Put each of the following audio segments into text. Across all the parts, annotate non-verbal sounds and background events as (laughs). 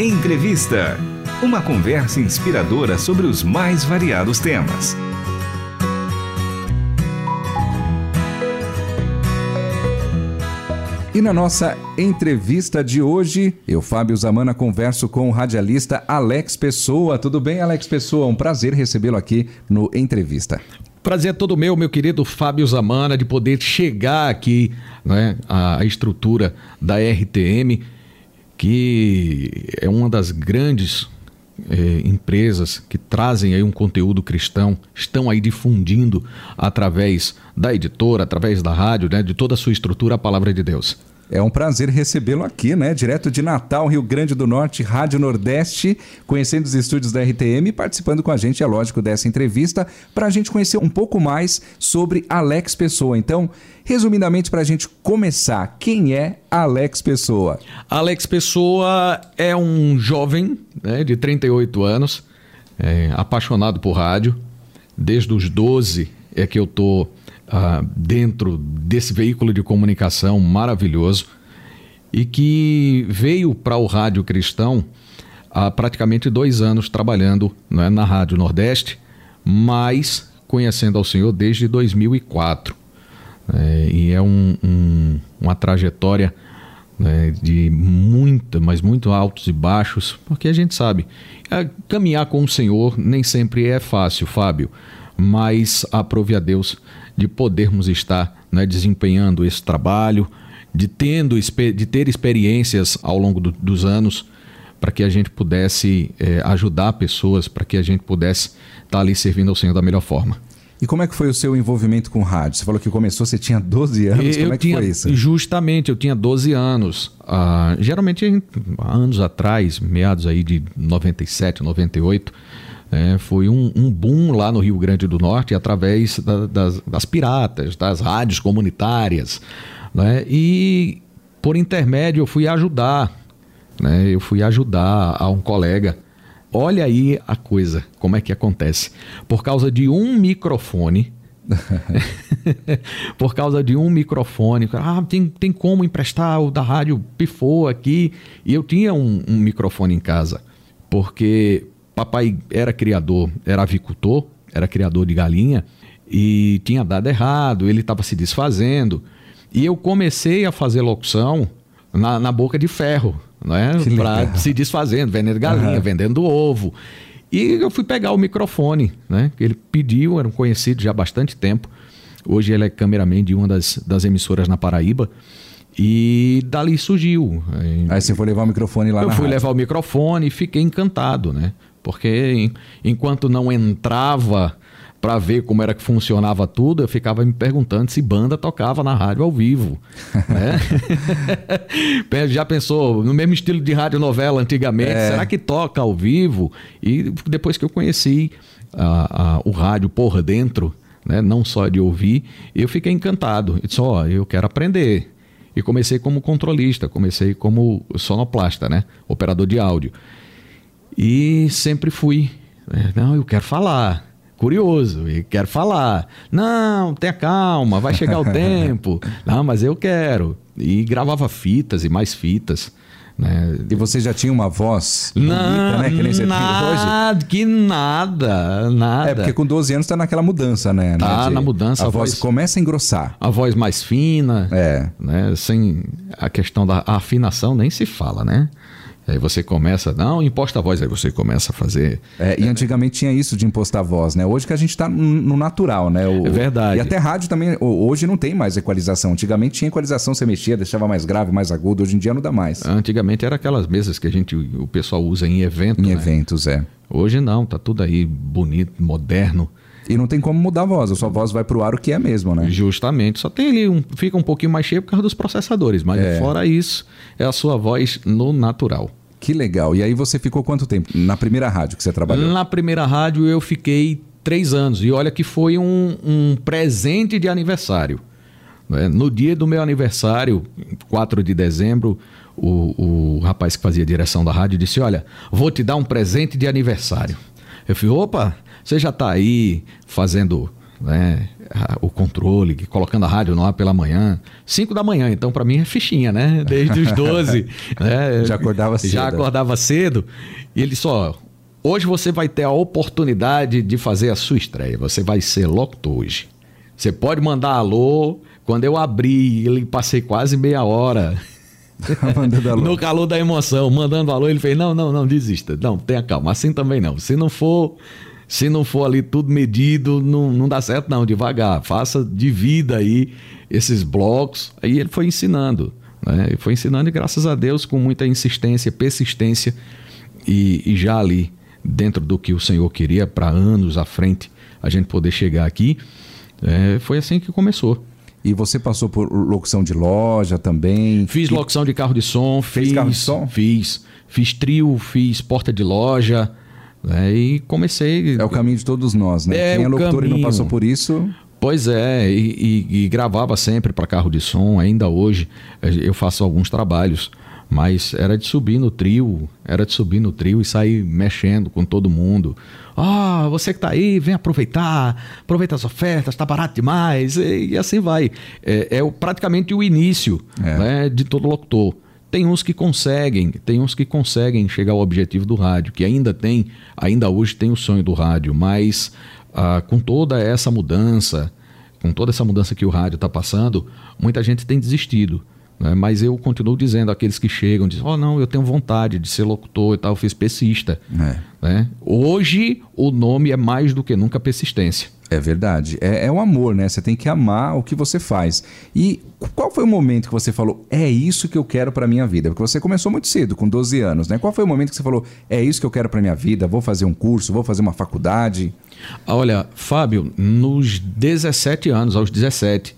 Entrevista. Uma conversa inspiradora sobre os mais variados temas. E na nossa entrevista de hoje, eu, Fábio Zamana, converso com o radialista Alex Pessoa. Tudo bem, Alex Pessoa? Um prazer recebê-lo aqui no Entrevista. Prazer é todo meu, meu querido Fábio Zamana, de poder chegar aqui, né, a estrutura da RTM que é uma das grandes é, empresas que trazem aí um conteúdo cristão, estão aí difundindo através da editora, através da rádio, né, de toda a sua estrutura a palavra de Deus. É um prazer recebê-lo aqui, né? Direto de Natal, Rio Grande do Norte, Rádio Nordeste, conhecendo os estúdios da RTM e participando com a gente, é lógico, dessa entrevista, para a gente conhecer um pouco mais sobre Alex Pessoa. Então, resumidamente, para a gente começar, quem é Alex Pessoa? Alex Pessoa é um jovem né, de 38 anos, é, apaixonado por rádio. Desde os 12 é que eu tô uh, dentro desse veículo de comunicação maravilhoso e que veio para o rádio cristão há praticamente dois anos trabalhando né, na Rádio Nordeste, mas conhecendo ao Senhor desde 2004. É, e é um, um, uma trajetória né, de muita, mas muito altos e baixos, porque a gente sabe, é, caminhar com o Senhor nem sempre é fácil, Fábio, mas aprove a Deus de podermos estar né, desempenhando esse trabalho, de, tendo, de ter experiências ao longo do, dos anos para que a gente pudesse é, ajudar pessoas, para que a gente pudesse estar ali servindo ao Senhor da melhor forma. E como é que foi o seu envolvimento com rádio? Você falou que começou, você tinha 12 anos, eu como é que tinha, foi isso? Justamente, eu tinha 12 anos. Ah, geralmente, anos atrás, meados aí de 97, 98, é, foi um, um, boom lá no Rio Grande do Norte através da, das, das, piratas, das rádios comunitárias. Né? E por intermédio eu fui ajudar. Né? Eu fui ajudar a um colega. Olha aí a coisa, como é que acontece. Por causa de um microfone, (laughs) por causa de um microfone. Ah, tem, tem como emprestar o da rádio pifou aqui. E eu tinha um, um microfone em casa. Porque Papai era criador, era avicultor, era criador de galinha e tinha dado errado, ele estava se desfazendo. E eu comecei a fazer locução na, na boca de ferro, né? Para se desfazendo, vendendo galinha, uhum. vendendo ovo. E eu fui pegar o microfone, né? Ele pediu, era um conhecido já há bastante tempo. Hoje ele é cameraman de uma das, das emissoras na Paraíba. E dali surgiu. Aí você foi levar o microfone lá Eu fui rádio. levar o microfone e fiquei encantado, né? Porque enquanto não entrava para ver como era que funcionava tudo, eu ficava me perguntando se banda tocava na rádio ao vivo. (laughs) Né? Já pensou, no mesmo estilo de rádio novela antigamente, é. será que toca ao vivo? E depois que eu conheci a, a, o rádio por dentro, né, não só de ouvir, eu fiquei encantado. Eu disse, ó, oh, eu quero aprender. E comecei como controlista, comecei como sonoplasta, né? Operador de áudio. E sempre fui. Né? Não, eu quero falar. Curioso, e quero falar. Não, tenha calma, vai chegar o (laughs) tempo. Não, mas eu quero. E gravava fitas e mais fitas. Né? E você já tinha uma voz bonita, não, né? Que nem você nada, tem hoje? Que nada, nada. É, porque com 12 anos tá naquela mudança, né? Tá né? na mudança. A, a voz, voz, começa a engrossar. A voz mais fina. É. Né? Sem a questão da afinação nem se fala, né? Aí você começa, não, imposta a voz, aí você começa a fazer. É, e antigamente tinha isso de impostar a voz, né? Hoje que a gente está no natural, né? O, é verdade. E até rádio também, hoje não tem mais equalização. Antigamente tinha equalização, você mexia, deixava mais grave, mais agudo, hoje em dia não dá mais. Antigamente era aquelas mesas que a gente, o pessoal usa em evento. Em né? eventos, é. Hoje não, tá tudo aí bonito, moderno. E não tem como mudar a voz, a sua voz vai pro ar o que é mesmo, né? Justamente. Só tem ali um. Fica um pouquinho mais cheio por causa dos processadores, mas é. fora isso, é a sua voz no natural. Que legal. E aí você ficou quanto tempo na primeira rádio que você trabalhou? Na primeira rádio eu fiquei três anos. E olha que foi um, um presente de aniversário. Né? No dia do meu aniversário, 4 de dezembro, o, o rapaz que fazia a direção da rádio disse: Olha, vou te dar um presente de aniversário. Eu falei: opa, você já está aí fazendo né? o controle, colocando a rádio no ar pela manhã. 5 da manhã, então para mim é fichinha, né? Desde os 12. (laughs) né? Já acordava cedo. Já acordava cedo. E ele só. Hoje você vai ter a oportunidade de fazer a sua estreia. Você vai ser locutor hoje. Você pode mandar alô. Quando eu abri, ele passei quase meia hora. (laughs) no calor da emoção, mandando alô, ele fez: Não, não, não, desista. Não, tenha calma. Assim também não. Se não for se não for ali tudo medido, não, não dá certo, não. Devagar. Faça, divida aí esses blocos. Aí ele foi ensinando. Né? Ele foi ensinando e, graças a Deus, com muita insistência, persistência e, e já ali, dentro do que o Senhor queria para anos à frente, a gente poder chegar aqui, é, foi assim que começou. E você passou por locução de loja também? Fiz locução de carro de som. Fiz, carro de som? Fiz. Fiz trio, fiz porta de loja. Né? E comecei. É o caminho de todos nós, né? É Quem é locutor caminho. e não passou por isso. Pois é, e, e, e gravava sempre para carro de som, ainda hoje eh, eu faço alguns trabalhos, mas era de subir no trio, era de subir no trio e sair mexendo com todo mundo. Ah, oh, você que está aí, vem aproveitar, aproveita as ofertas, está barato demais, e, e, assim vai. É, é praticamente o início é. Né, de todo locutor. Tem uns que conseguem, tem uns que conseguem chegar ao objetivo do rádio, que ainda tem, ainda hoje tem o sonho do rádio, mas ah, com toda essa mudança, com toda essa mudança que o rádio está passando, muita gente tem desistido. Né? Mas eu continuo dizendo aqueles que chegam, dizem, oh não, eu tenho vontade de ser locutor e tal, eu fiz pesista. É. Né? Hoje o nome é mais do que nunca persistência. É verdade. É, é o amor, né? Você tem que amar o que você faz. E qual foi o momento que você falou, é isso que eu quero para minha vida? Porque você começou muito cedo, com 12 anos, né? Qual foi o momento que você falou, é isso que eu quero para minha vida? Vou fazer um curso, vou fazer uma faculdade? Olha, Fábio, nos 17 anos, aos 17,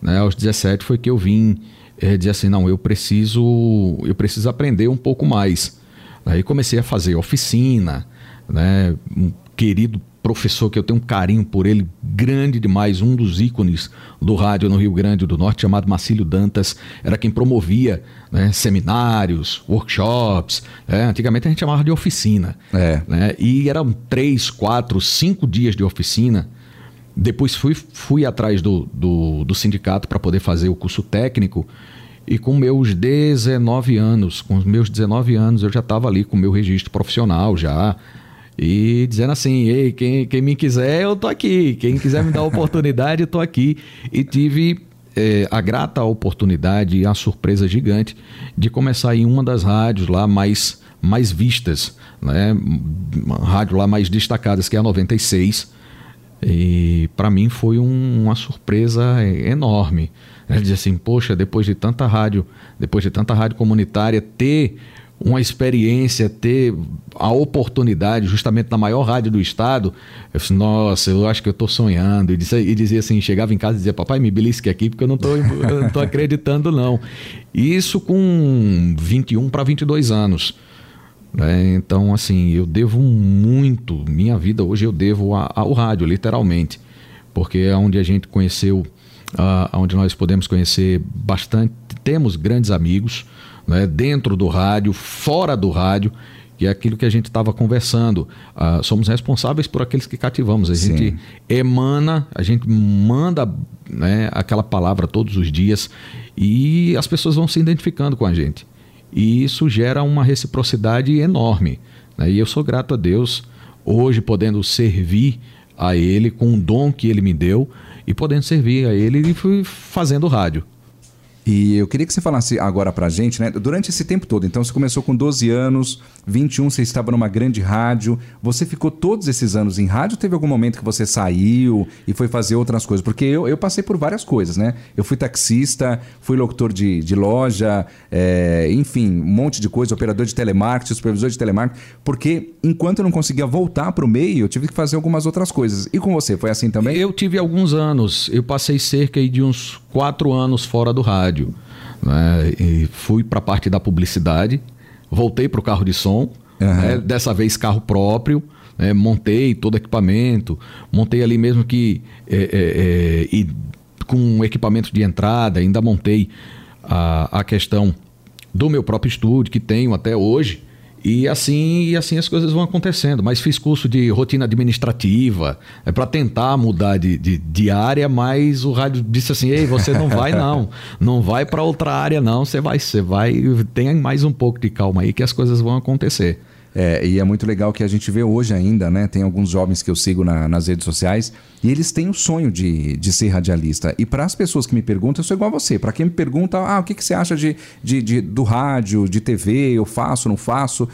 né? Aos 17 foi que eu vim é, dizer assim, não, eu preciso, eu preciso aprender um pouco mais. Aí comecei a fazer oficina, né? Um querido professor que eu tenho um carinho por ele grande demais, um dos ícones do rádio no Rio Grande do Norte, chamado Marcílio Dantas, era quem promovia né, seminários, workshops. É, antigamente a gente chamava de oficina. É. Né, e eram três, quatro, cinco dias de oficina. Depois fui, fui atrás do, do, do sindicato para poder fazer o curso técnico. E com meus 19 anos, com os meus 19 anos, eu já estava ali com o meu registro profissional já e dizendo assim, ei, quem, quem me quiser, eu tô aqui. Quem quiser me dar oportunidade, eu tô aqui. E tive é, a grata oportunidade e a surpresa gigante de começar em uma das rádios lá mais, mais vistas, né? Uma rádio lá mais destacadas, que é a 96. E para mim foi um, uma surpresa enorme. Ele diz assim, poxa, depois de tanta rádio, depois de tanta rádio comunitária, ter uma experiência, ter a oportunidade, justamente na maior rádio do estado, eu disse, nossa, eu acho que eu estou sonhando. E dizia, e dizia, assim, chegava em casa e dizia, papai, me belisque aqui, porque eu não estou (laughs) acreditando, não. Isso com 21 para 22 anos. Né? Então, assim, eu devo muito, minha vida hoje eu devo ao rádio, literalmente. Porque é onde a gente conheceu, uh, onde nós podemos conhecer bastante, temos grandes amigos, né, dentro do rádio, fora do rádio, que é aquilo que a gente estava conversando. Uh, somos responsáveis por aqueles que cativamos. A Sim. gente emana, a gente manda né, aquela palavra todos os dias e as pessoas vão se identificando com a gente. E isso gera uma reciprocidade enorme. Né? E eu sou grato a Deus hoje podendo servir a Ele com o dom que Ele me deu e podendo servir a Ele e fui fazendo rádio. E eu queria que você falasse agora pra gente, né? Durante esse tempo todo, então você começou com 12 anos, 21 você estava numa grande rádio. Você ficou todos esses anos em rádio? Teve algum momento que você saiu e foi fazer outras coisas? Porque eu, eu passei por várias coisas, né? Eu fui taxista, fui locutor de, de loja, é, enfim, um monte de coisa, operador de telemarketing, supervisor de telemarketing. Porque enquanto eu não conseguia voltar pro meio, eu tive que fazer algumas outras coisas. E com você, foi assim também? Eu tive alguns anos. Eu passei cerca de uns quatro anos fora do rádio. Né? E fui para a parte da publicidade, voltei para o carro de som, uhum. né? dessa vez carro próprio. Né? montei todo o equipamento, montei ali mesmo que é, é, é, e com equipamento de entrada, ainda montei a, a questão do meu próprio estúdio, que tenho até hoje, E assim, e assim as coisas vão acontecendo. Mas fiz curso de rotina administrativa, é para tentar mudar de, de, de, área, mas o rádio disse assim: "Ei, você não vai não. Não vai para outra área não, você vai, você vai, tenha mais um pouco de calma aí que as coisas vão acontecer". É, e é muito legal que a gente vê hoje ainda, né? Tem alguns jovens que eu sigo na, nas redes sociais e eles têm o sonho de, de ser radialista. E para as pessoas que me perguntam, eu sou igual a você. Para quem me pergunta, ah, o que, que você acha de, de, de, do rádio, de TV, eu faço, não faço?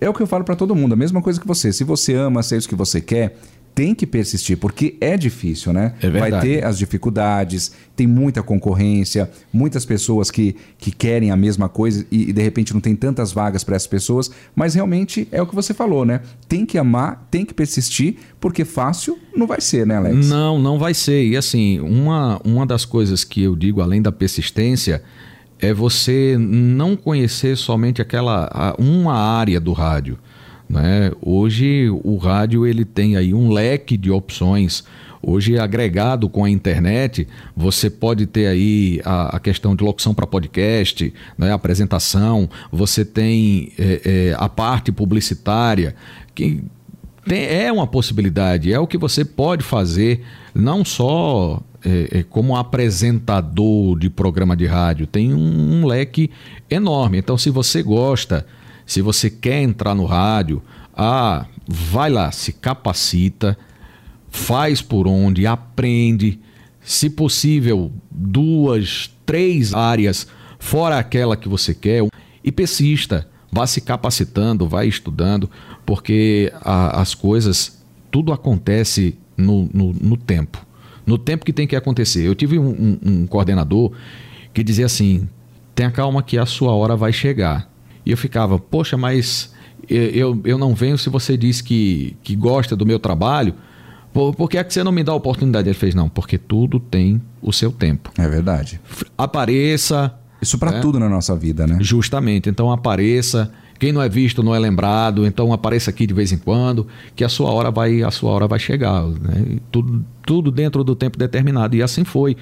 É o que eu falo para todo mundo, a mesma coisa que você. Se você ama, se é isso que você quer, tem que persistir, porque é difícil, né? É Vai ter as dificuldades, tem muita concorrência, muitas pessoas que, que querem a mesma coisa e, e de repente não tem tantas vagas para essas pessoas, mas realmente é o que você falou, né? Tem que amar, tem que persistir, porque fácil não vai ser, né, Alex? Não, não vai ser. E assim, uma, uma das coisas que eu digo, além da persistência, é você não conhecer somente aquela uma área do rádio. Né? Hoje o rádio ele tem aí um leque de opções. Hoje, agregado com a internet, você pode ter aí a, a questão de locução para podcast, né? apresentação, você tem é, é, a parte publicitária, que tem, é uma possibilidade, é o que você pode fazer, não só é, é como apresentador de programa de rádio, tem um, um leque enorme. Então, se você gosta se você quer entrar no rádio, ah, vai lá, se capacita, faz por onde, aprende. Se possível, duas, três áreas fora aquela que você quer e persista. Vá se capacitando, vai estudando, porque a, as coisas, tudo acontece no, no, no, tempo. No tempo que tem que acontecer. Eu tive um, um, um coordenador que dizia assim: tenha calma que a sua hora vai chegar. E eu ficava, poxa, mas eu, eu não venho se você diz que, que gosta do meu trabalho. Por, por que é que você não me dá a oportunidade? Ele fez, não, porque tudo tem o seu tempo. É verdade. Apareça. Isso para né? tudo na nossa vida, né? Justamente. Então apareça. Quem não é visto não é lembrado. Então apareça aqui de vez em quando, que a sua hora vai, a sua hora vai chegar. Né? Tudo, tudo dentro do tempo determinado. E assim foi.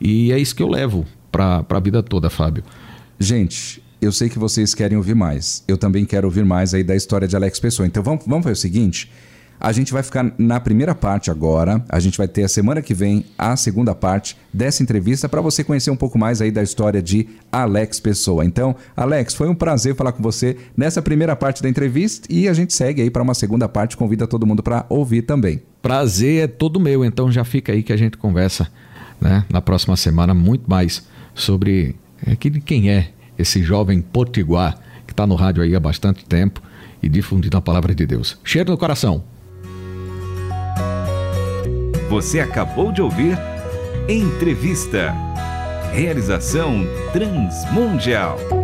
E é isso que eu levo para a vida toda, Fábio. Gente, eu sei que vocês querem ouvir mais. Eu também quero ouvir mais aí da história de Alex Pessoa. Então vamos, vamos fazer o seguinte. A gente vai ficar na primeira parte agora. A gente vai ter a semana que vem a segunda parte dessa entrevista para você conhecer um pouco mais aí da história de Alex Pessoa. Então, Alex, foi um prazer falar com você nessa primeira parte da entrevista e a gente segue aí para uma segunda parte. Convida todo mundo para ouvir também. Prazer é todo meu. Então já fica aí que a gente conversa, né, na próxima semana muito mais sobre é, quem é esse jovem potiguar que está no rádio aí há bastante tempo e difundindo a palavra de Deus. Cheiro no coração. Você acabou de ouvir Entrevista. Realização Transmundial.